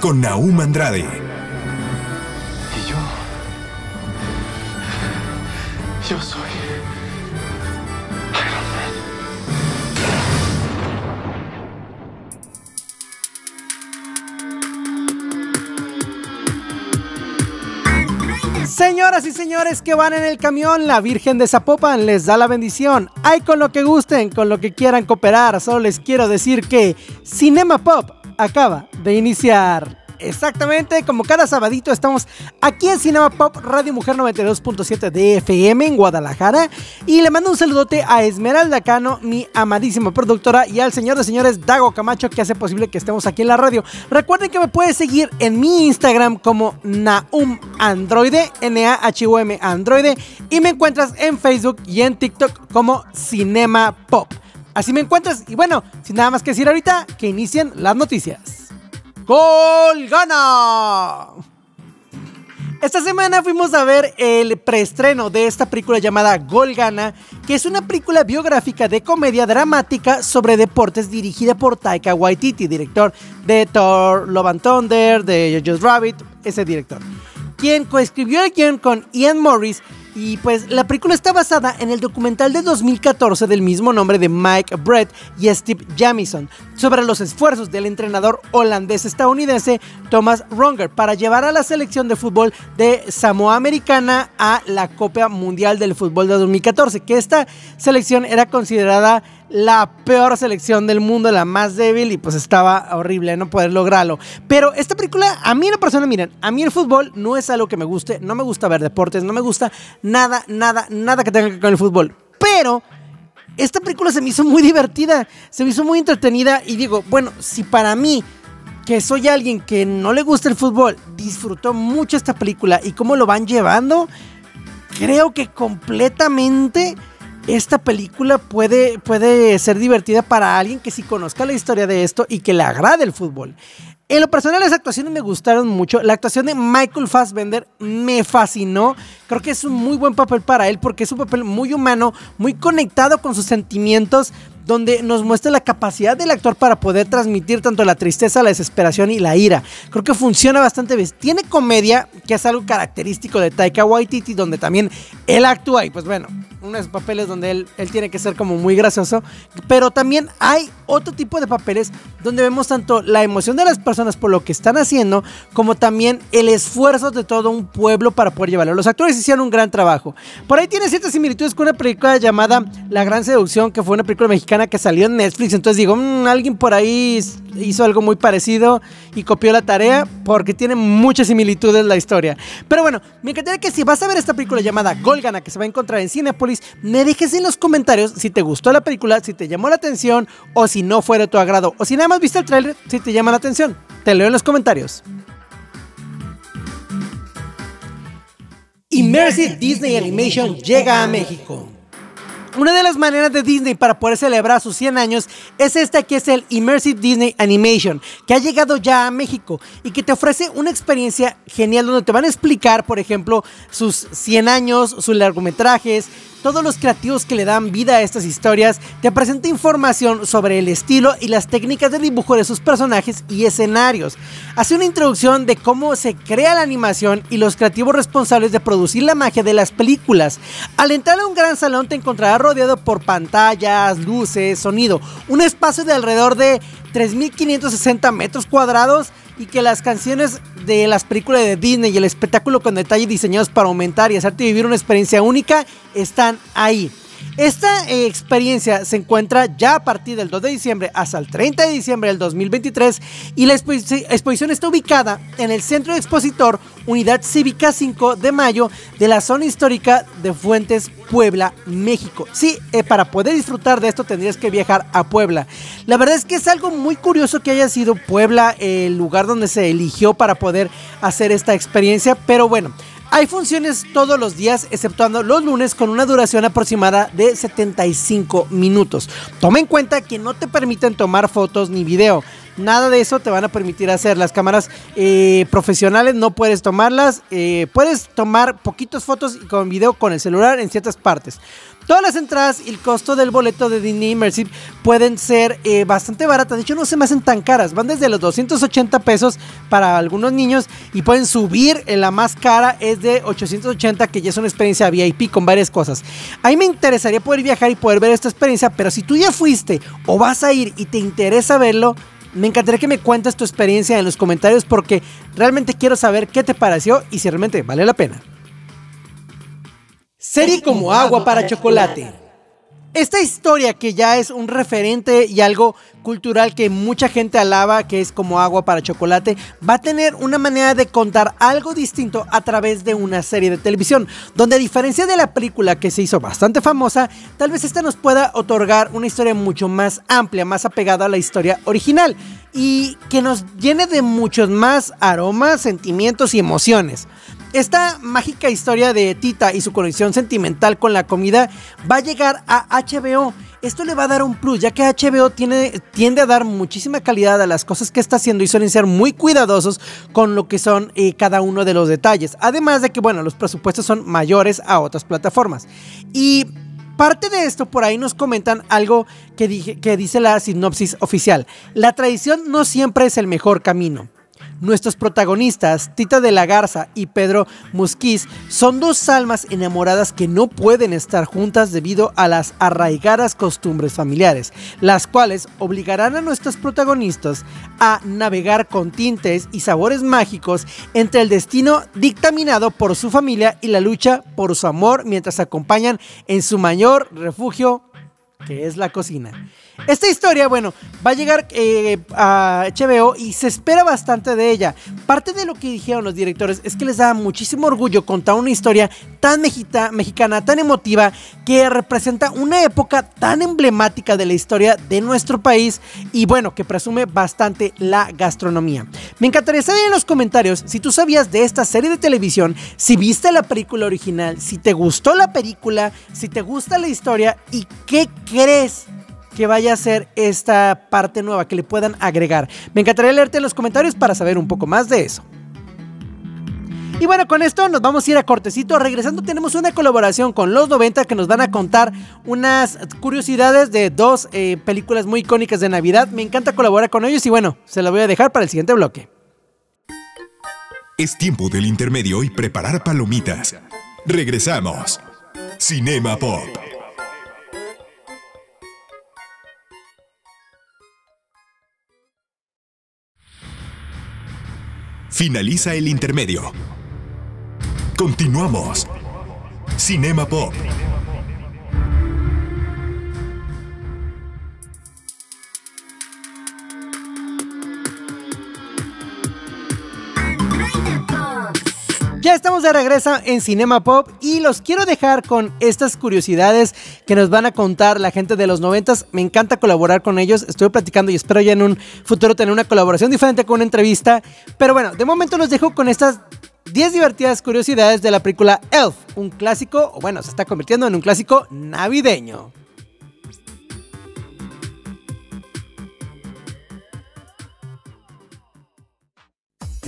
Con Naum Andrade, Y yo. Yo soy. Señoras y señores que van en el camión, la Virgen de Zapopan les da la bendición. Hay con lo que gusten, con lo que quieran cooperar. Solo les quiero decir que Cinema Pop acaba de iniciar. Exactamente, como cada sabadito estamos aquí en Cinema Pop Radio Mujer 92.7 de FM en Guadalajara. Y le mando un saludote a Esmeralda Cano, mi amadísima productora, y al señor de señores Dago Camacho que hace posible que estemos aquí en la radio. Recuerden que me puedes seguir en mi Instagram como Naum Androide, N-A-H-U-M Androide, y me encuentras en Facebook y en TikTok como Cinema Pop. Así me encuentras, y bueno, sin nada más que decir ahorita, que inicien las noticias. ¡Gol gana! Esta semana fuimos a ver el preestreno de esta película llamada Gol Gana, que es una película biográfica de comedia dramática sobre deportes dirigida por Taika Waititi, director de Thor, Love and Thunder, de Jojo's Rabbit, ese director, quien coescribió el guion con Ian Morris y pues la película está basada en el documental de 2014 del mismo nombre de Mike Brett y Steve Jamison sobre los esfuerzos del entrenador holandés-estadounidense Thomas Ronger para llevar a la selección de fútbol de Samoa Americana a la Copa Mundial del Fútbol de 2014, que esta selección era considerada la peor selección del mundo, la más débil y pues estaba horrible no poder lograrlo. Pero esta película, a mí en la persona, miren, a mí el fútbol no es algo que me guste, no me gusta ver deportes, no me gusta nada, nada, nada que tenga que ver con el fútbol. Pero esta película se me hizo muy divertida, se me hizo muy entretenida y digo, bueno, si para mí que soy alguien que no le gusta el fútbol, disfrutó mucho esta película y cómo lo van llevando, creo que completamente esta película puede, puede ser divertida para alguien que sí conozca la historia de esto y que le agrade el fútbol. En lo personal, las actuaciones me gustaron mucho. La actuación de Michael Fassbender me fascinó. Creo que es un muy buen papel para él porque es un papel muy humano, muy conectado con sus sentimientos, donde nos muestra la capacidad del actor para poder transmitir tanto la tristeza, la desesperación y la ira. Creo que funciona bastante bien. Tiene comedia, que es algo característico de Taika Waititi, donde también él actúa y pues bueno, unos papeles donde él, él tiene que ser como muy gracioso, pero también hay otro tipo de papeles donde vemos tanto la emoción de las personas por lo que están haciendo, como también el esfuerzo de todo un pueblo para poder llevarlo. Los actores hicieron un gran trabajo. Por ahí tiene ciertas similitudes con una película llamada La Gran Seducción, que fue una película mexicana que salió en Netflix, entonces digo, "Mm, alguien por ahí hizo algo muy parecido y copió la tarea porque tiene muchas similitudes la historia. Pero bueno, me encantaría que si vas a ver esta película llamada Golgana, que se va a encontrar en Cinepolis, me dejes en los comentarios si te gustó la película, si te llamó la atención o si no fue de tu agrado o si nada más viste el tráiler, si te llama la atención. Te leo en los comentarios. Immersive Disney Animation llega a México. Una de las maneras de Disney para poder celebrar sus 100 años es esta que es el Immersive Disney Animation, que ha llegado ya a México y que te ofrece una experiencia genial donde te van a explicar, por ejemplo, sus 100 años, sus largometrajes, todos los creativos que le dan vida a estas historias, te presenta información sobre el estilo y las técnicas de dibujo de sus personajes y escenarios. Hace una introducción de cómo se crea la animación y los creativos responsables de producir la magia de las películas. Al entrar a un gran salón te encontrarás rodeado por pantallas, luces, sonido, un espacio de alrededor de 3.560 metros cuadrados y que las canciones de las películas de Disney y el espectáculo con detalle diseñados para aumentar y hacerte vivir una experiencia única están ahí. Esta eh, experiencia se encuentra ya a partir del 2 de diciembre hasta el 30 de diciembre del 2023 y la exposición está ubicada en el Centro Expositor Unidad Cívica 5 de Mayo de la zona histórica de Fuentes, Puebla, México. Sí, eh, para poder disfrutar de esto tendrías que viajar a Puebla. La verdad es que es algo muy curioso que haya sido Puebla el lugar donde se eligió para poder hacer esta experiencia, pero bueno. Hay funciones todos los días, exceptuando los lunes, con una duración aproximada de 75 minutos. Toma en cuenta que no te permiten tomar fotos ni video. Nada de eso te van a permitir hacer. Las cámaras eh, profesionales no puedes tomarlas. Eh, puedes tomar poquitos fotos con video con el celular en ciertas partes. Todas las entradas y el costo del boleto de Disney Immersive pueden ser eh, bastante baratas. De hecho, no se me hacen tan caras. Van desde los 280 pesos para algunos niños y pueden subir. En la más cara es de 880, que ya es una experiencia VIP con varias cosas. A mí me interesaría poder viajar y poder ver esta experiencia, pero si tú ya fuiste o vas a ir y te interesa verlo, me encantaría que me cuentes tu experiencia en los comentarios porque realmente quiero saber qué te pareció y si realmente vale la pena. Serie como agua para chocolate. Esta historia que ya es un referente y algo cultural que mucha gente alaba, que es como agua para chocolate, va a tener una manera de contar algo distinto a través de una serie de televisión, donde a diferencia de la película que se hizo bastante famosa, tal vez esta nos pueda otorgar una historia mucho más amplia, más apegada a la historia original y que nos llene de muchos más aromas, sentimientos y emociones. Esta mágica historia de Tita y su conexión sentimental con la comida va a llegar a HBO. Esto le va a dar un plus, ya que HBO tiene, tiende a dar muchísima calidad a las cosas que está haciendo y suelen ser muy cuidadosos con lo que son eh, cada uno de los detalles. Además de que, bueno, los presupuestos son mayores a otras plataformas. Y parte de esto por ahí nos comentan algo que, que dice la sinopsis oficial. La tradición no siempre es el mejor camino. Nuestros protagonistas, Tita de la Garza y Pedro Musquiz, son dos almas enamoradas que no pueden estar juntas debido a las arraigadas costumbres familiares, las cuales obligarán a nuestros protagonistas a navegar con tintes y sabores mágicos entre el destino dictaminado por su familia y la lucha por su amor mientras acompañan en su mayor refugio, que es la cocina. Esta historia, bueno, va a llegar eh, a HBO y se espera bastante de ella. Parte de lo que dijeron los directores es que les da muchísimo orgullo contar una historia tan mexicana, tan emotiva, que representa una época tan emblemática de la historia de nuestro país y bueno, que presume bastante la gastronomía. Me encantaría saber en los comentarios si tú sabías de esta serie de televisión, si viste la película original, si te gustó la película, si te gusta la historia y qué crees que vaya a ser esta parte nueva, que le puedan agregar. Me encantaría leerte en los comentarios para saber un poco más de eso. Y bueno, con esto nos vamos a ir a cortecito. Regresando tenemos una colaboración con los 90 que nos van a contar unas curiosidades de dos eh, películas muy icónicas de Navidad. Me encanta colaborar con ellos y bueno, se lo voy a dejar para el siguiente bloque. Es tiempo del intermedio y preparar palomitas. Regresamos. Cinema Pop. Finaliza el intermedio. Continuamos. Cinema Pop. De regreso en Cinema Pop y los quiero dejar con estas curiosidades que nos van a contar la gente de los noventas. Me encanta colaborar con ellos. Estoy platicando y espero ya en un futuro tener una colaboración diferente con una entrevista. Pero bueno, de momento los dejo con estas 10 divertidas curiosidades de la película Elf, un clásico, o bueno, se está convirtiendo en un clásico navideño.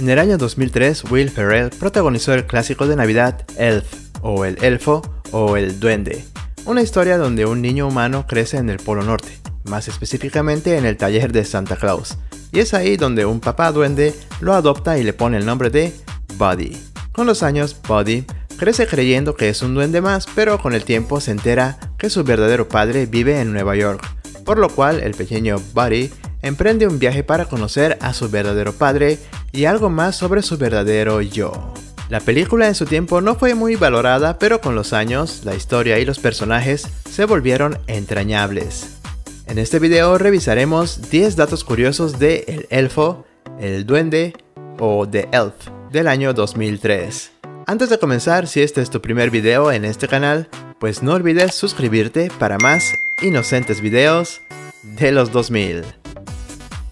En el año 2003, Will Ferrell protagonizó el clásico de Navidad Elf, o el Elfo, o el Duende, una historia donde un niño humano crece en el Polo Norte, más específicamente en el taller de Santa Claus, y es ahí donde un papá duende lo adopta y le pone el nombre de Buddy. Con los años, Buddy crece creyendo que es un duende más, pero con el tiempo se entera que su verdadero padre vive en Nueva York, por lo cual el pequeño Buddy emprende un viaje para conocer a su verdadero padre y algo más sobre su verdadero yo. La película en su tiempo no fue muy valorada, pero con los años, la historia y los personajes se volvieron entrañables. En este video revisaremos 10 datos curiosos de El Elfo, El Duende o The Elf del año 2003. Antes de comenzar, si este es tu primer video en este canal, pues no olvides suscribirte para más inocentes videos de los 2000.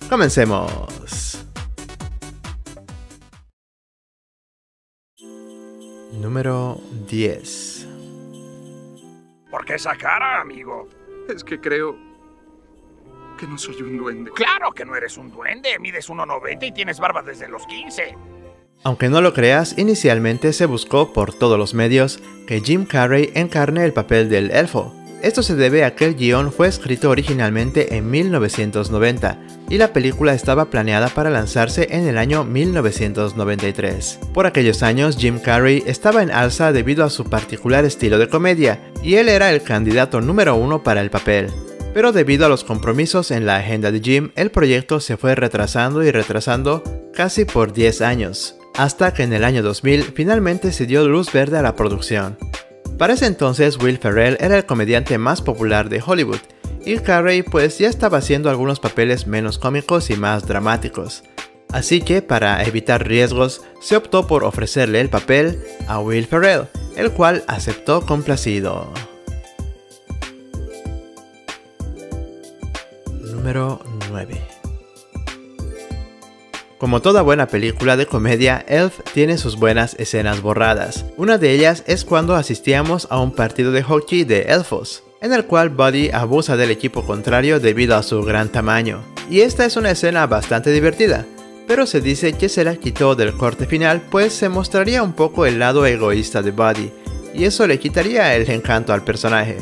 Comencemos. Número 10. ¿Por qué esa cara, amigo? Es que creo que no soy un duende. Claro que no eres un duende. Mides 1,90 y tienes barba desde los 15. Aunque no lo creas, inicialmente se buscó por todos los medios que Jim Carrey encarne el papel del elfo. Esto se debe a que el guion fue escrito originalmente en 1990 y la película estaba planeada para lanzarse en el año 1993. Por aquellos años, Jim Carrey estaba en alza debido a su particular estilo de comedia y él era el candidato número uno para el papel. Pero debido a los compromisos en la agenda de Jim, el proyecto se fue retrasando y retrasando casi por 10 años hasta que en el año 2000 finalmente se dio luz verde a la producción. Para ese entonces Will Ferrell era el comediante más popular de Hollywood, y Carrey pues ya estaba haciendo algunos papeles menos cómicos y más dramáticos. Así que para evitar riesgos se optó por ofrecerle el papel a Will Ferrell, el cual aceptó complacido. Número 9 como toda buena película de comedia, Elf tiene sus buenas escenas borradas. Una de ellas es cuando asistíamos a un partido de hockey de elfos, en el cual Buddy abusa del equipo contrario debido a su gran tamaño. Y esta es una escena bastante divertida, pero se dice que se la quitó del corte final pues se mostraría un poco el lado egoísta de Buddy, y eso le quitaría el encanto al personaje.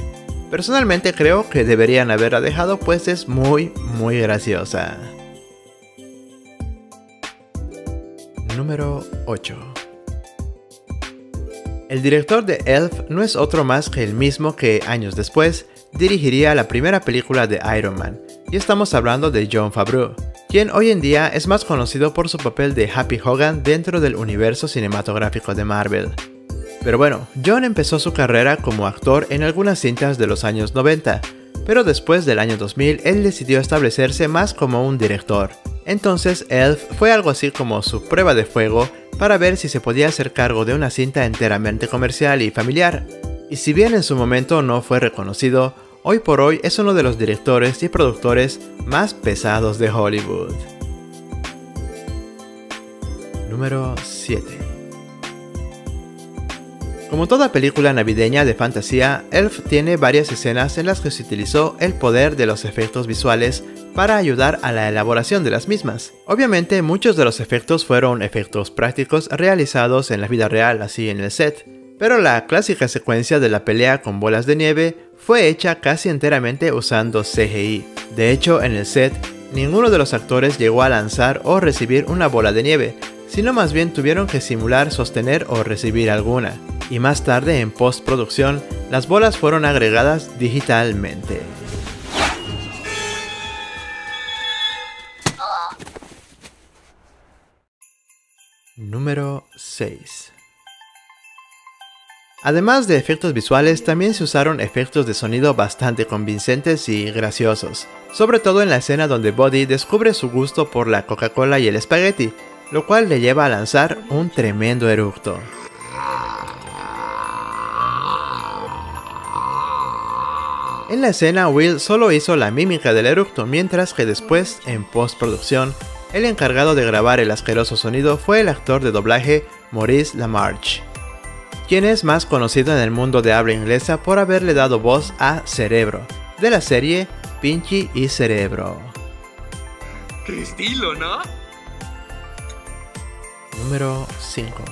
Personalmente creo que deberían haberla dejado pues es muy muy graciosa. Número 8 El director de Elf no es otro más que el mismo que años después dirigiría la primera película de Iron Man, y estamos hablando de John Favreau, quien hoy en día es más conocido por su papel de Happy Hogan dentro del universo cinematográfico de Marvel. Pero bueno, John empezó su carrera como actor en algunas cintas de los años 90, pero después del año 2000 él decidió establecerse más como un director, entonces Elf fue algo así como su prueba de fuego para ver si se podía hacer cargo de una cinta enteramente comercial y familiar. Y si bien en su momento no fue reconocido, hoy por hoy es uno de los directores y productores más pesados de Hollywood. Número 7 Como toda película navideña de fantasía, Elf tiene varias escenas en las que se utilizó el poder de los efectos visuales para ayudar a la elaboración de las mismas. Obviamente muchos de los efectos fueron efectos prácticos realizados en la vida real, así en el set, pero la clásica secuencia de la pelea con bolas de nieve fue hecha casi enteramente usando CGI. De hecho, en el set, ninguno de los actores llegó a lanzar o recibir una bola de nieve, sino más bien tuvieron que simular sostener o recibir alguna. Y más tarde en postproducción, las bolas fueron agregadas digitalmente. Número 6 Además de efectos visuales, también se usaron efectos de sonido bastante convincentes y graciosos, sobre todo en la escena donde Buddy descubre su gusto por la Coca-Cola y el espagueti, lo cual le lleva a lanzar un tremendo eructo. En la escena, Will solo hizo la mímica del eructo, mientras que después, en postproducción, el encargado de grabar el asqueroso sonido fue el actor de doblaje Maurice LaMarche, quien es más conocido en el mundo de habla inglesa por haberle dado voz a Cerebro, de la serie Pinchy y Cerebro. ¡Qué estilo, ¿no? Número 5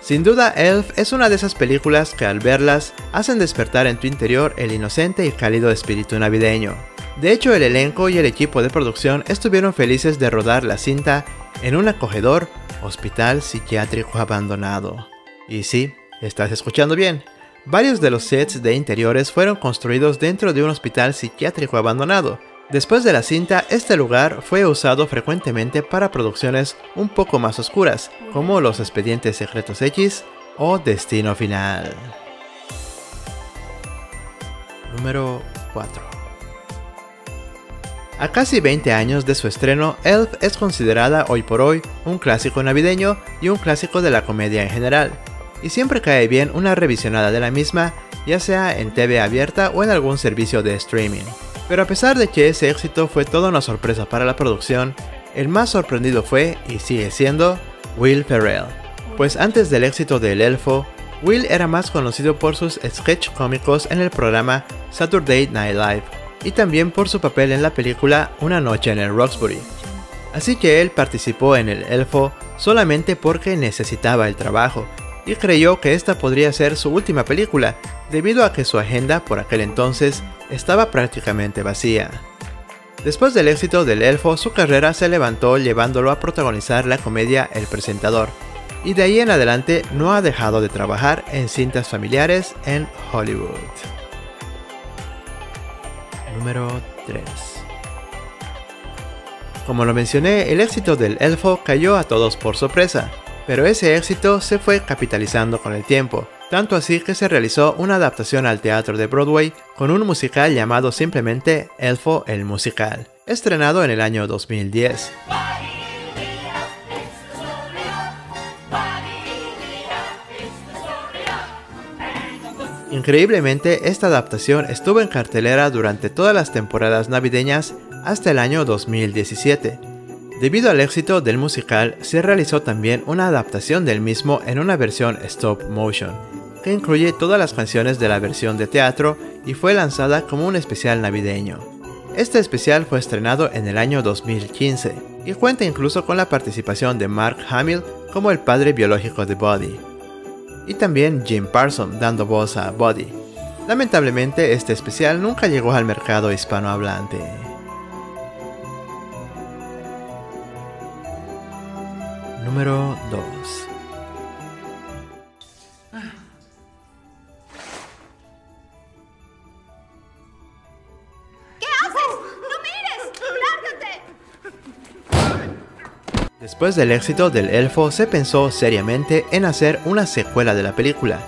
Sin duda, Elf es una de esas películas que al verlas hacen despertar en tu interior el inocente y cálido espíritu navideño. De hecho, el elenco y el equipo de producción estuvieron felices de rodar la cinta en un acogedor hospital psiquiátrico abandonado. Y sí, estás escuchando bien. Varios de los sets de interiores fueron construidos dentro de un hospital psiquiátrico abandonado, Después de la cinta, este lugar fue usado frecuentemente para producciones un poco más oscuras, como Los Expedientes Secretos X o Destino Final. Número 4 A casi 20 años de su estreno, Elf es considerada hoy por hoy un clásico navideño y un clásico de la comedia en general, y siempre cae bien una revisionada de la misma, ya sea en TV abierta o en algún servicio de streaming. Pero a pesar de que ese éxito fue toda una sorpresa para la producción, el más sorprendido fue, y sigue siendo, Will Ferrell. Pues antes del éxito de El Elfo, Will era más conocido por sus sketch cómicos en el programa Saturday Night Live y también por su papel en la película Una noche en el Roxbury. Así que él participó en El Elfo solamente porque necesitaba el trabajo y creyó que esta podría ser su última película, debido a que su agenda por aquel entonces estaba prácticamente vacía. Después del éxito del elfo, su carrera se levantó llevándolo a protagonizar la comedia El presentador, y de ahí en adelante no ha dejado de trabajar en cintas familiares en Hollywood. Número 3 Como lo mencioné, el éxito del elfo cayó a todos por sorpresa, pero ese éxito se fue capitalizando con el tiempo, tanto así que se realizó una adaptación al teatro de Broadway con un musical llamado simplemente Elfo el Musical, estrenado en el año 2010. Increíblemente, esta adaptación estuvo en cartelera durante todas las temporadas navideñas hasta el año 2017, Debido al éxito del musical, se realizó también una adaptación del mismo en una versión stop motion, que incluye todas las canciones de la versión de teatro y fue lanzada como un especial navideño. Este especial fue estrenado en el año 2015 y cuenta incluso con la participación de Mark Hamill como el padre biológico de Buddy, y también Jim Parson dando voz a Buddy. Lamentablemente este especial nunca llegó al mercado hispanohablante. Número 2 ¿Qué haces? ¡No mires! ¡Lárgate! Después del éxito del elfo, se pensó seriamente en hacer una secuela de la película.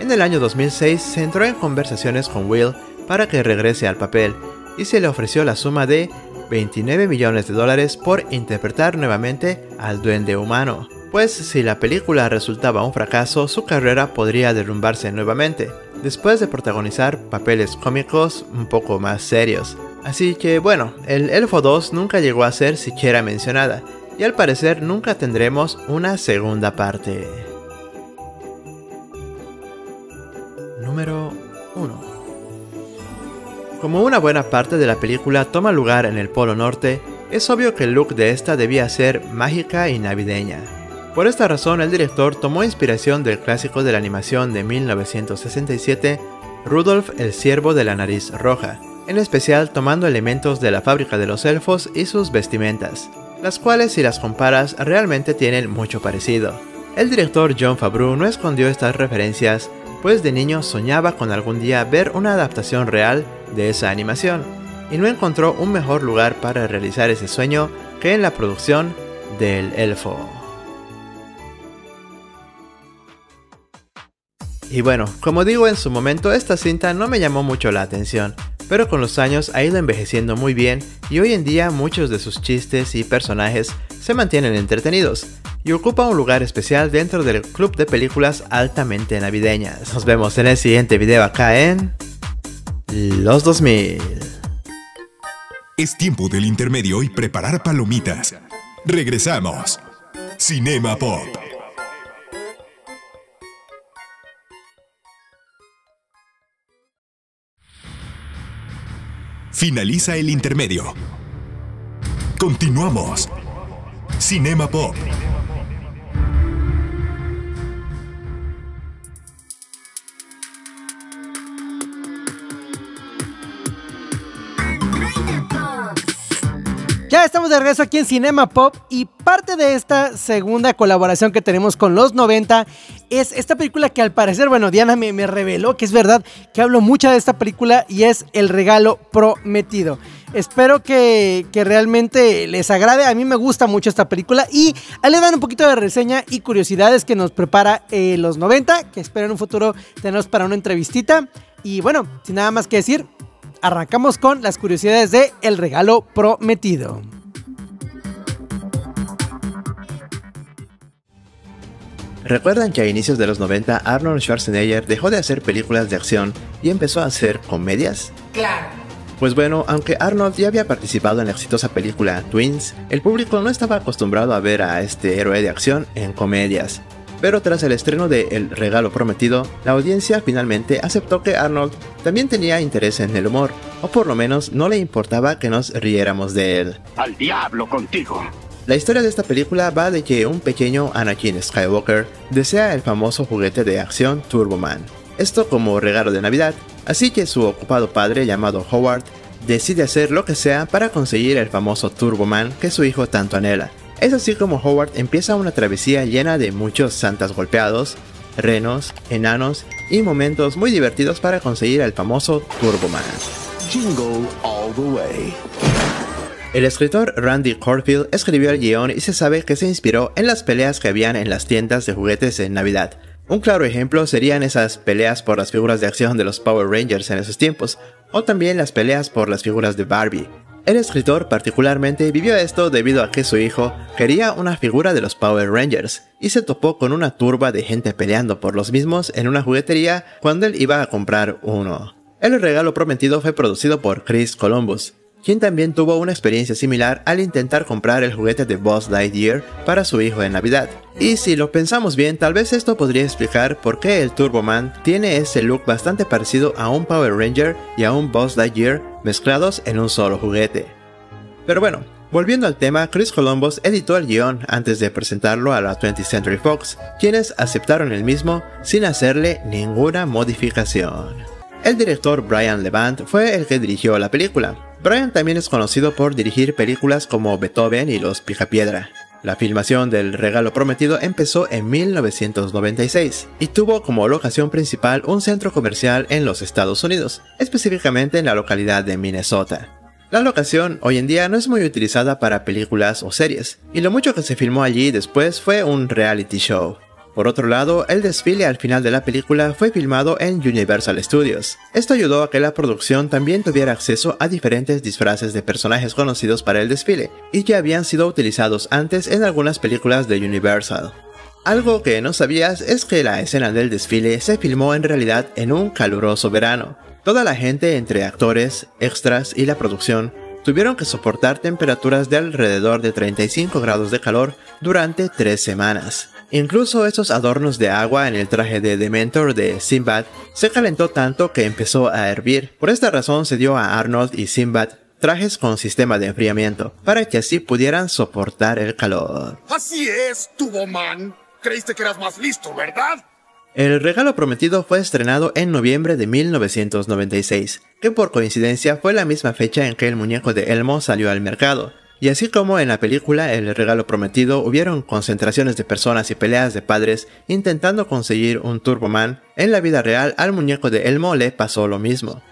En el año 2006 se entró en conversaciones con Will para que regrese al papel y se le ofreció la suma de 29 millones de dólares por interpretar nuevamente al duende humano. Pues si la película resultaba un fracaso, su carrera podría derrumbarse nuevamente, después de protagonizar papeles cómicos un poco más serios. Así que bueno, el Elfo 2 nunca llegó a ser siquiera mencionada, y al parecer nunca tendremos una segunda parte. Como una buena parte de la película toma lugar en el Polo Norte, es obvio que el look de esta debía ser mágica y navideña. Por esta razón, el director tomó inspiración del clásico de la animación de 1967, Rudolf el Ciervo de la Nariz Roja, en especial tomando elementos de la fábrica de los elfos y sus vestimentas, las cuales si las comparas realmente tienen mucho parecido. El director John Favreau no escondió estas referencias pues de niño soñaba con algún día ver una adaptación real de esa animación, y no encontró un mejor lugar para realizar ese sueño que en la producción del Elfo. Y bueno, como digo en su momento, esta cinta no me llamó mucho la atención, pero con los años ha ido envejeciendo muy bien y hoy en día muchos de sus chistes y personajes se mantienen entretenidos, y ocupa un lugar especial dentro del club de películas altamente navideñas. Nos vemos en el siguiente video acá en Los 2000. Es tiempo del intermedio y preparar palomitas. Regresamos. Cinema Pop. Finaliza el intermedio. Continuamos. Cinema Pop. De regreso aquí en Cinema Pop y parte de esta segunda colaboración que tenemos con los 90 es esta película que al parecer, bueno, Diana me, reveló que es verdad que hablo mucho de esta película y es El Regalo Prometido. Espero que, que, realmente les agrade. A mí me gusta mucho esta película. Y ahí le dan un poquito de reseña y curiosidades que nos prepara eh, los 90. Que espero en un futuro tenerlos para una entrevistita. Y bueno, sin nada más que decir, arrancamos con las curiosidades de El regalo prometido. ¿Recuerdan que a inicios de los 90 Arnold Schwarzenegger dejó de hacer películas de acción y empezó a hacer comedias? Claro. Pues bueno, aunque Arnold ya había participado en la exitosa película Twins, el público no estaba acostumbrado a ver a este héroe de acción en comedias. Pero tras el estreno de El regalo prometido, la audiencia finalmente aceptó que Arnold también tenía interés en el humor, o por lo menos no le importaba que nos riéramos de él. Al diablo contigo. La historia de esta película va de que un pequeño Anakin Skywalker desea el famoso juguete de acción Turboman, esto como regalo de Navidad, así que su ocupado padre llamado Howard decide hacer lo que sea para conseguir el famoso Turboman que su hijo tanto anhela. Es así como Howard empieza una travesía llena de muchos santas golpeados, renos, enanos y momentos muy divertidos para conseguir el famoso Turboman. Jingle all the way. El escritor Randy Corfield escribió el guion y se sabe que se inspiró en las peleas que habían en las tiendas de juguetes en Navidad. Un claro ejemplo serían esas peleas por las figuras de acción de los Power Rangers en esos tiempos, o también las peleas por las figuras de Barbie. El escritor particularmente vivió esto debido a que su hijo quería una figura de los Power Rangers y se topó con una turba de gente peleando por los mismos en una juguetería cuando él iba a comprar uno. El regalo prometido fue producido por Chris Columbus, quien también tuvo una experiencia similar al intentar comprar el juguete de Buzz Lightyear para su hijo en Navidad. Y si lo pensamos bien, tal vez esto podría explicar por qué el Turboman tiene ese look bastante parecido a un Power Ranger y a un Buzz Lightyear mezclados en un solo juguete. Pero bueno, volviendo al tema, Chris Columbus editó el guion antes de presentarlo a la 20th Century Fox, quienes aceptaron el mismo sin hacerle ninguna modificación. El director Brian Levant fue el que dirigió la película, Brian también es conocido por dirigir películas como Beethoven y Los Picapiedra. La filmación del Regalo Prometido empezó en 1996 y tuvo como locación principal un centro comercial en los Estados Unidos, específicamente en la localidad de Minnesota. La locación hoy en día no es muy utilizada para películas o series, y lo mucho que se filmó allí después fue un reality show. Por otro lado, el desfile al final de la película fue filmado en Universal Studios. Esto ayudó a que la producción también tuviera acceso a diferentes disfraces de personajes conocidos para el desfile, y que habían sido utilizados antes en algunas películas de Universal. Algo que no sabías es que la escena del desfile se filmó en realidad en un caluroso verano. Toda la gente entre actores, extras y la producción tuvieron que soportar temperaturas de alrededor de 35 grados de calor durante tres semanas. Incluso esos adornos de agua en el traje de Dementor de Sinbad se calentó tanto que empezó a hervir. Por esta razón se dio a Arnold y Sinbad trajes con sistema de enfriamiento, para que así pudieran soportar el calor. Así es, Tuboman. Creíste que eras más listo, ¿verdad? El regalo prometido fue estrenado en noviembre de 1996, que por coincidencia fue la misma fecha en que el muñeco de Elmo salió al mercado, y así como en la película El regalo prometido hubieron concentraciones de personas y peleas de padres intentando conseguir un Turboman, en la vida real al muñeco de Elmo le pasó lo mismo.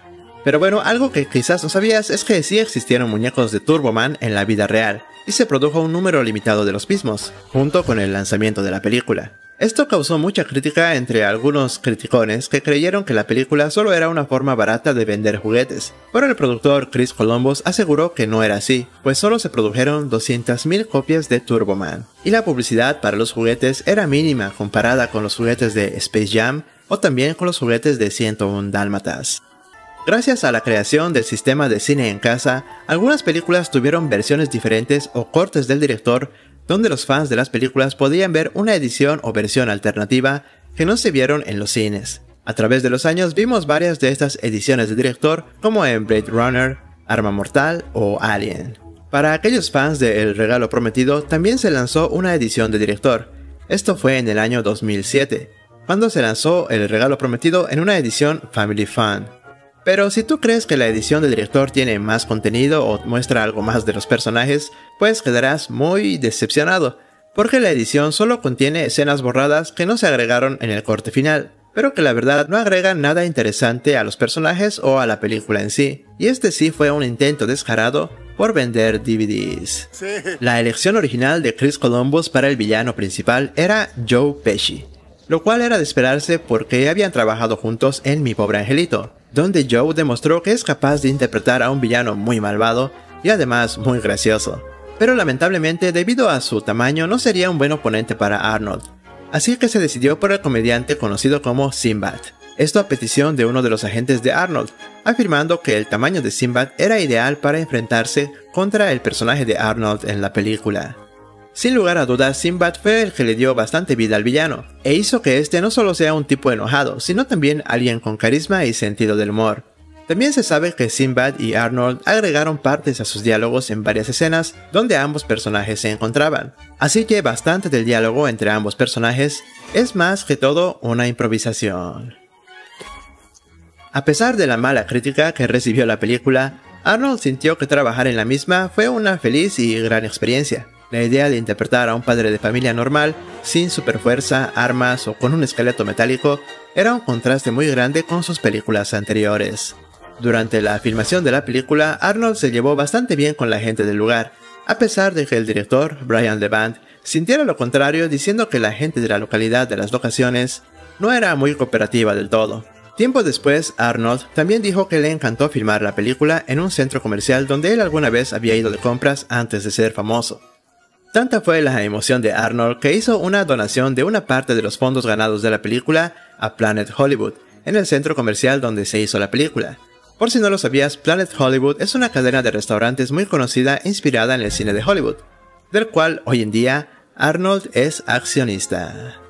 Pero bueno, algo que quizás no sabías es que sí existieron muñecos de Turboman en la vida real, y se produjo un número limitado de los mismos, junto con el lanzamiento de la película. Esto causó mucha crítica entre algunos criticones que creyeron que la película solo era una forma barata de vender juguetes, pero el productor Chris Columbus aseguró que no era así, pues solo se produjeron 200.000 copias de Turboman, y la publicidad para los juguetes era mínima comparada con los juguetes de Space Jam o también con los juguetes de 101 Dálmatas. Gracias a la creación del sistema de cine en casa, algunas películas tuvieron versiones diferentes o cortes del director donde los fans de las películas podían ver una edición o versión alternativa que no se vieron en los cines. A través de los años vimos varias de estas ediciones de director, como en Blade Runner, Arma Mortal o Alien. Para aquellos fans de El Regalo Prometido también se lanzó una edición de director. Esto fue en el año 2007, cuando se lanzó El Regalo Prometido en una edición Family Fun. Pero si tú crees que la edición del director tiene más contenido o muestra algo más de los personajes, pues quedarás muy decepcionado, porque la edición solo contiene escenas borradas que no se agregaron en el corte final. pero que la verdad no agrega nada interesante a los personajes o a la película en sí, y este sí fue un intento descarado por vender DVDs. La elección original de Chris Columbus para el villano principal era Joe Pesci, lo cual era de esperarse porque habían trabajado juntos en Mi Pobre Angelito, donde Joe demostró que es capaz de interpretar a un villano muy malvado y además muy gracioso. Pero lamentablemente debido a su tamaño no sería un buen oponente para Arnold, así que se decidió por el comediante conocido como Sinbad. Esto a petición de uno de los agentes de Arnold, afirmando que el tamaño de Sinbad era ideal para enfrentarse contra el personaje de Arnold en la película. Sin lugar a dudas, Sinbad fue el que le dio bastante vida al villano, e hizo que este no solo sea un tipo enojado, sino también alguien con carisma y sentido del humor. También se sabe que Sinbad y Arnold agregaron partes a sus diálogos en varias escenas donde ambos personajes se encontraban, así que bastante del diálogo entre ambos personajes es más que todo una improvisación. A pesar de la mala crítica que recibió la película, Arnold sintió que trabajar en la misma fue una feliz y gran experiencia. La idea de interpretar a un padre de familia normal, sin superfuerza, armas o con un esqueleto metálico, era un contraste muy grande con sus películas anteriores. Durante la filmación de la película, Arnold se llevó bastante bien con la gente del lugar, a pesar de que el director, Brian Levant, sintiera lo contrario diciendo que la gente de la localidad de las locaciones no era muy cooperativa del todo. Tiempo después, Arnold también dijo que le encantó filmar la película en un centro comercial donde él alguna vez había ido de compras antes de ser famoso. Tanta fue la emoción de Arnold que hizo una donación de una parte de los fondos ganados de la película a Planet Hollywood, en el centro comercial donde se hizo la película. Por si no lo sabías, Planet Hollywood es una cadena de restaurantes muy conocida inspirada en el cine de Hollywood, del cual hoy en día Arnold es accionista.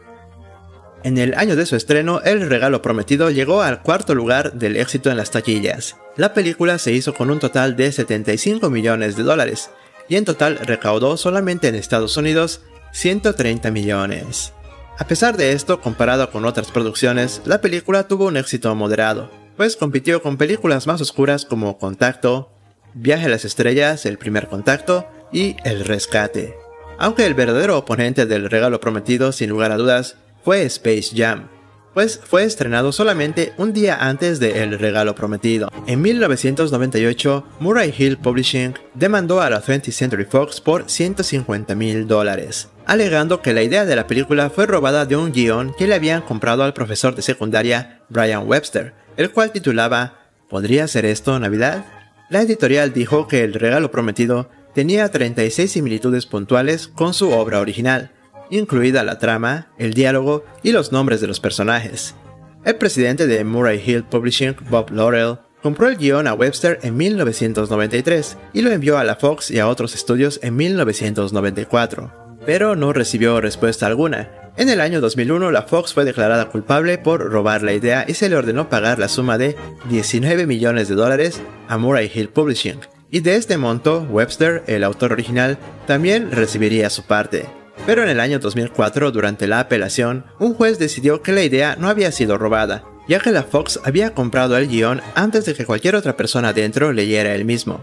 En el año de su estreno, El Regalo Prometido llegó al cuarto lugar del éxito en las taquillas. La película se hizo con un total de 75 millones de dólares, y en total recaudó solamente en Estados Unidos 130 millones. A pesar de esto, comparado con otras producciones, la película tuvo un éxito moderado, pues compitió con películas más oscuras como Contacto, Viaje a las Estrellas, El Primer Contacto y El Rescate. Aunque el verdadero oponente del regalo prometido, sin lugar a dudas, fue Space Jam, pues fue estrenado solamente un día antes de El Regalo Prometido. En 1998, Murray Hill Publishing demandó a la 20th Century Fox por 150 mil dólares, alegando que la idea de la película fue robada de un guion que le habían comprado al profesor de secundaria Brian Webster, el cual titulaba ¿Podría ser esto Navidad? La editorial dijo que El Regalo Prometido tenía 36 similitudes puntuales con su obra original, incluida la trama, el diálogo y los nombres de los personajes. El presidente de Murray Hill Publishing, Bob Laurel, compró el guion a Webster en 1993 y lo envió a la Fox y a otros estudios en 1994, pero no recibió respuesta alguna. En el año 2001 la Fox fue declarada culpable por robar la idea y se le ordenó pagar la suma de 19 millones de dólares a Murray Hill Publishing, y de este monto Webster, el autor original, también recibiría su parte. Pero en el año 2004, durante la apelación, un juez decidió que la idea no había sido robada, ya que la Fox había comprado el guion antes de que cualquier otra persona dentro leyera el mismo.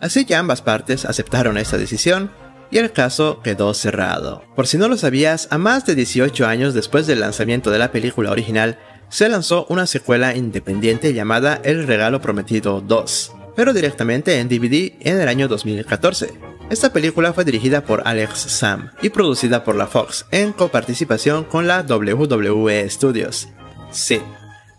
Así que ambas partes aceptaron esta decisión y el caso quedó cerrado. Por si no lo sabías, a más de 18 años después del lanzamiento de la película original, se lanzó una secuela independiente llamada El Regalo Prometido 2, pero directamente en DVD en el año 2014. Esta película fue dirigida por Alex Sam y producida por la Fox en coparticipación con la WWE Studios. Sí,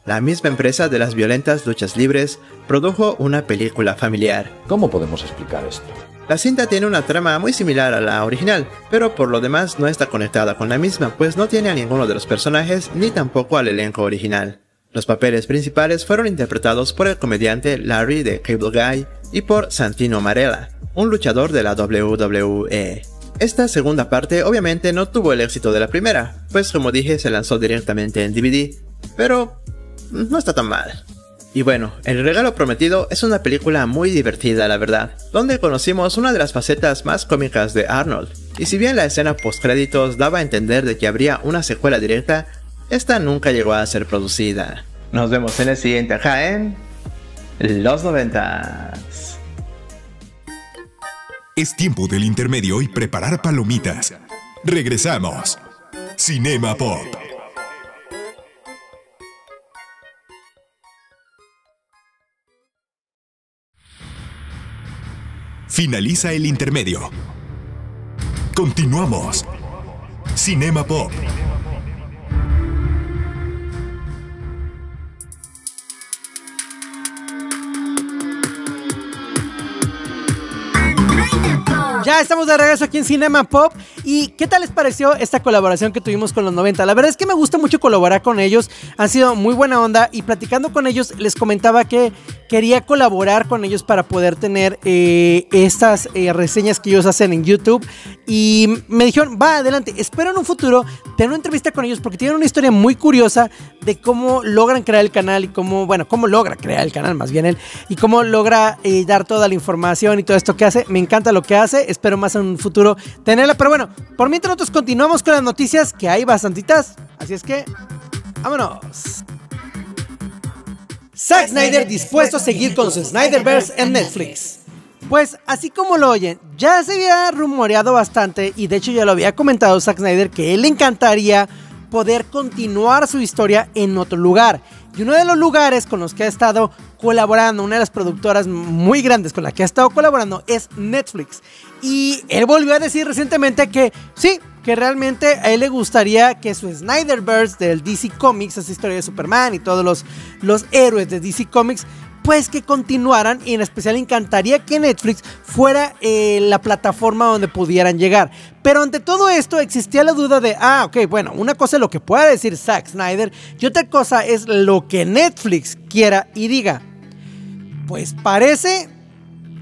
la misma empresa de las violentas luchas libres produjo una película familiar. ¿Cómo podemos explicar esto? La cinta tiene una trama muy similar a la original, pero por lo demás no está conectada con la misma, pues no tiene a ninguno de los personajes ni tampoco al elenco original. Los papeles principales fueron interpretados por el comediante Larry de Cable Guy y por Santino Marella, un luchador de la WWE. Esta segunda parte obviamente no tuvo el éxito de la primera, pues como dije se lanzó directamente en DVD, pero no está tan mal. Y bueno, El Regalo Prometido es una película muy divertida, la verdad, donde conocimos una de las facetas más cómicas de Arnold. Y si bien la escena post créditos daba a entender de que habría una secuela directa, esta nunca llegó a ser producida. Nos vemos en el siguiente acá en los noventas. Es tiempo del intermedio y preparar palomitas. Regresamos. Cinema Pop. Finaliza el intermedio. Continuamos. Cinema Pop. Ya estamos de regreso aquí en Cinema Pop. ¿Y qué tal les pareció esta colaboración que tuvimos con los 90? La verdad es que me gusta mucho colaborar con ellos. Han sido muy buena onda. Y platicando con ellos, les comentaba que quería colaborar con ellos para poder tener eh, estas eh, reseñas que ellos hacen en YouTube. Y me dijeron, va adelante. Espero en un futuro tener una entrevista con ellos porque tienen una historia muy curiosa de cómo logran crear el canal y cómo, bueno, cómo logra crear el canal, más bien él, y cómo logra eh, dar toda la información y todo esto que hace. Me encanta lo que hace espero más en un futuro tenerla. Pero bueno, por mientras nosotros continuamos con las noticias, que hay bastantitas. Así es que, vámonos. Zack Snyder dispuesto a seguir con su Snyderverse en Netflix. Pues así como lo oyen, ya se había rumoreado bastante y de hecho ya lo había comentado Zack Snyder que él le encantaría poder continuar su historia en otro lugar. Y uno de los lugares con los que ha estado colaborando, una de las productoras muy grandes con la que ha estado colaborando es Netflix. Y él volvió a decir recientemente que sí, que realmente a él le gustaría que su Snyderverse del DC Comics, esa historia de Superman y todos los, los héroes de DC Comics, pues que continuaran y en especial encantaría que Netflix fuera eh, la plataforma donde pudieran llegar. Pero ante todo esto existía la duda de, ah, ok, bueno, una cosa es lo que pueda decir Zack Snyder y otra cosa es lo que Netflix quiera y diga. Pues parece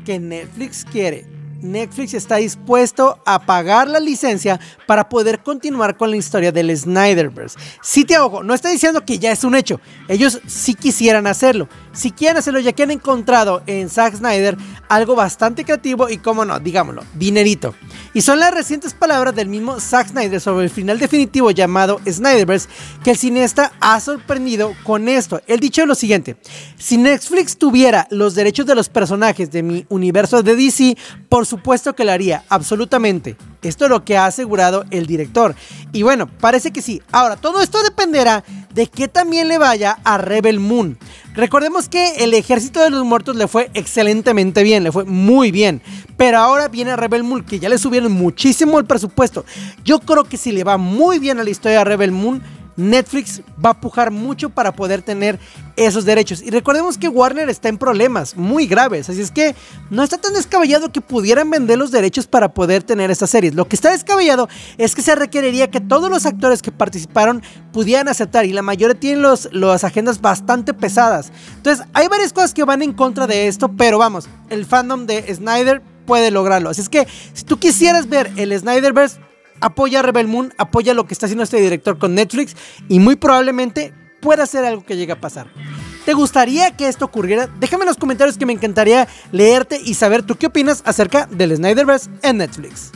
que Netflix quiere Netflix está dispuesto a pagar la licencia para poder continuar con la historia del Snyderverse. Si te ahogo, no está diciendo que ya es un hecho. Ellos sí quisieran hacerlo. Si quieren hacerlo, ya que han encontrado en Zack Snyder algo bastante creativo y, como no, digámoslo, dinerito. Y son las recientes palabras del mismo Zack Snyder sobre el final definitivo llamado Snyderverse que el cineasta ha sorprendido con esto. Él dicho lo siguiente: Si Netflix tuviera los derechos de los personajes de mi universo de DC, por que lo haría, absolutamente. Esto es lo que ha asegurado el director. Y bueno, parece que sí. Ahora, todo esto dependerá de que también le vaya a Rebel Moon. Recordemos que el ejército de los muertos le fue excelentemente bien, le fue muy bien. Pero ahora viene Rebel Moon, que ya le subieron muchísimo el presupuesto. Yo creo que si le va muy bien a la historia de Rebel Moon, Netflix va a pujar mucho para poder tener esos derechos. Y recordemos que Warner está en problemas muy graves, así es que no está tan descabellado que pudieran vender los derechos para poder tener estas series. Lo que está descabellado es que se requeriría que todos los actores que participaron pudieran aceptar y la mayoría tienen las agendas bastante pesadas. Entonces hay varias cosas que van en contra de esto, pero vamos, el fandom de Snyder puede lograrlo. Así es que si tú quisieras ver el Snyderverse, apoya a Rebel Moon, apoya lo que está haciendo este director con Netflix y muy probablemente pueda ser algo que llegue a pasar. ¿Te gustaría que esto ocurriera? Déjame en los comentarios que me encantaría leerte y saber tú qué opinas acerca del Snyderverse en Netflix.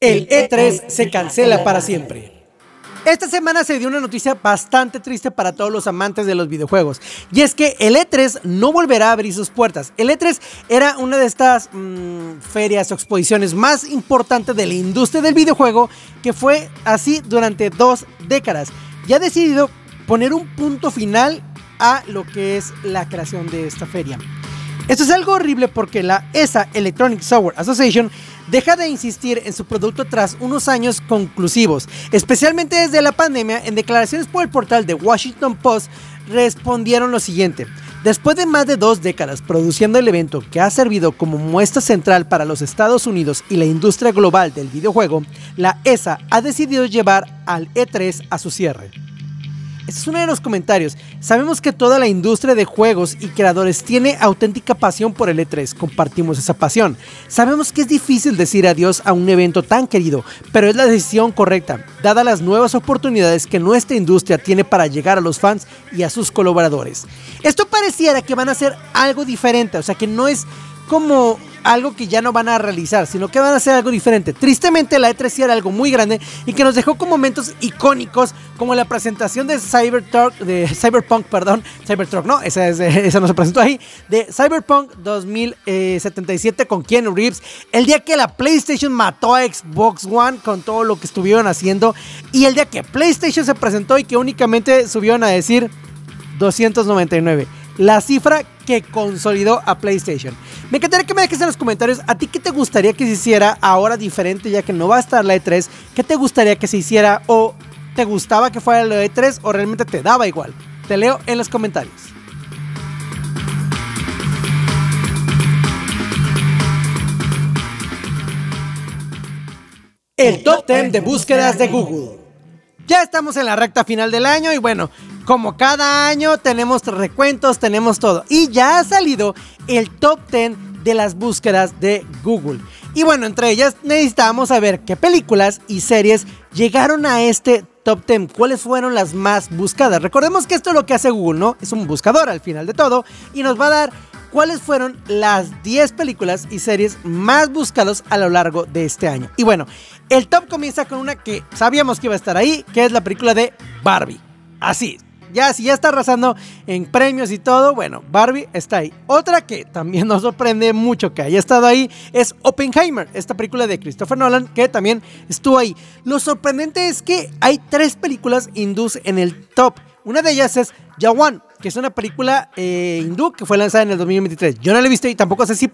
El E3 se cancela para siempre. Esta semana se dio una noticia bastante triste para todos los amantes de los videojuegos. Y es que el E3 no volverá a abrir sus puertas. El E3 era una de estas mmm, ferias o exposiciones más importantes de la industria del videojuego que fue así durante dos décadas. Y ha decidido poner un punto final a lo que es la creación de esta feria. Esto es algo horrible porque la ESA Electronic Software Association deja de insistir en su producto tras unos años conclusivos, especialmente desde la pandemia. En declaraciones por el portal de Washington Post respondieron lo siguiente. Después de más de dos décadas produciendo el evento que ha servido como muestra central para los Estados Unidos y la industria global del videojuego, la ESA ha decidido llevar al E3 a su cierre. Este es uno de los comentarios. Sabemos que toda la industria de juegos y creadores tiene auténtica pasión por el E3. Compartimos esa pasión. Sabemos que es difícil decir adiós a un evento tan querido, pero es la decisión correcta, dada las nuevas oportunidades que nuestra industria tiene para llegar a los fans y a sus colaboradores. Esto pareciera que van a ser algo diferente, o sea que no es como algo que ya no van a realizar, sino que van a hacer algo diferente. Tristemente la E3 era algo muy grande y que nos dejó con momentos icónicos como la presentación de Cybertruck, Cyberpunk, perdón, Cybertruck, no, esa, esa no se presentó ahí, de Cyberpunk 2077 con Keanu Reeves, el día que la PlayStation mató a Xbox One con todo lo que estuvieron haciendo y el día que PlayStation se presentó y que únicamente subieron a decir 299. La cifra que consolidó a PlayStation. Me encantaría que me dejes en los comentarios a ti qué te gustaría que se hiciera ahora diferente ya que no va a estar la E3, qué te gustaría que se hiciera o te gustaba que fuera la E3 o realmente te daba igual. Te leo en los comentarios. El top 10 de búsquedas de Google. Ya estamos en la recta final del año y bueno, como cada año tenemos recuentos, tenemos todo. Y ya ha salido el top 10 de las búsquedas de Google. Y bueno, entre ellas necesitamos saber qué películas y series llegaron a este top 10, cuáles fueron las más buscadas. Recordemos que esto es lo que hace Google, ¿no? Es un buscador al final de todo y nos va a dar cuáles fueron las 10 películas y series más buscados a lo largo de este año. Y bueno, el top comienza con una que sabíamos que iba a estar ahí, que es la película de Barbie. Así, ya si ya está arrasando en premios y todo, bueno, Barbie está ahí. Otra que también nos sorprende mucho que haya estado ahí es Oppenheimer, esta película de Christopher Nolan que también estuvo ahí. Lo sorprendente es que hay tres películas hindús en el top. Una de ellas es Jawan, que es una película eh, hindú que fue lanzada en el 2023. Yo no la he visto y tampoco sé si,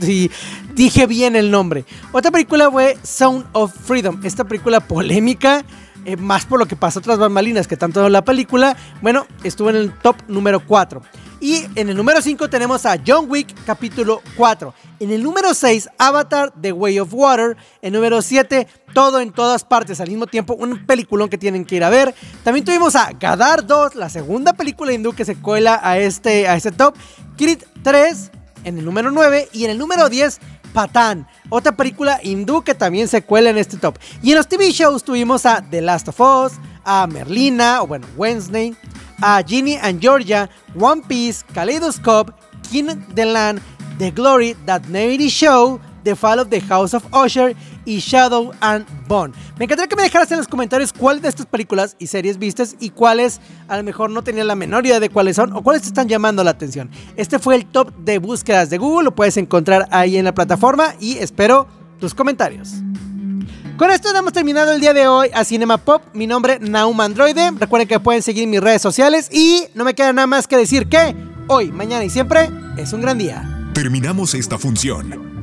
si dije bien el nombre. Otra película fue Sound of Freedom, esta película polémica eh, más por lo que pasó tras bambalinas que tanto en la película, bueno, estuvo en el top número 4. Y en el número 5 tenemos a John Wick capítulo 4. En el número 6, Avatar The Way of Water. En número 7, Todo en todas partes al mismo tiempo. Un peliculón que tienen que ir a ver. También tuvimos a Gadar 2, la segunda película hindú que se cuela a este, a este top. Creed 3 en el número 9. Y en el número 10, Patán, otra película hindú que también se cuela en este top. Y en los TV shows tuvimos a The Last of Us, a Merlina, o bueno, Wednesday, a Ginny and Georgia, One Piece, Kaleidoscope, King the Land, The Glory, That 90 Show, The Fall of the House of Usher y Shadow and Bone. Me encantaría que me dejaras en los comentarios cuáles de estas películas y series vistes y cuáles a lo mejor no tenía la menor idea de cuáles son o cuáles te están llamando la atención. Este fue el top de búsquedas de Google, lo puedes encontrar ahí en la plataforma y espero tus comentarios. Con esto hemos terminado el día de hoy a Cinema Pop. Mi nombre Naum Androide. Recuerden que pueden seguir mis redes sociales y no me queda nada más que decir que hoy, mañana y siempre es un gran día. Terminamos esta función.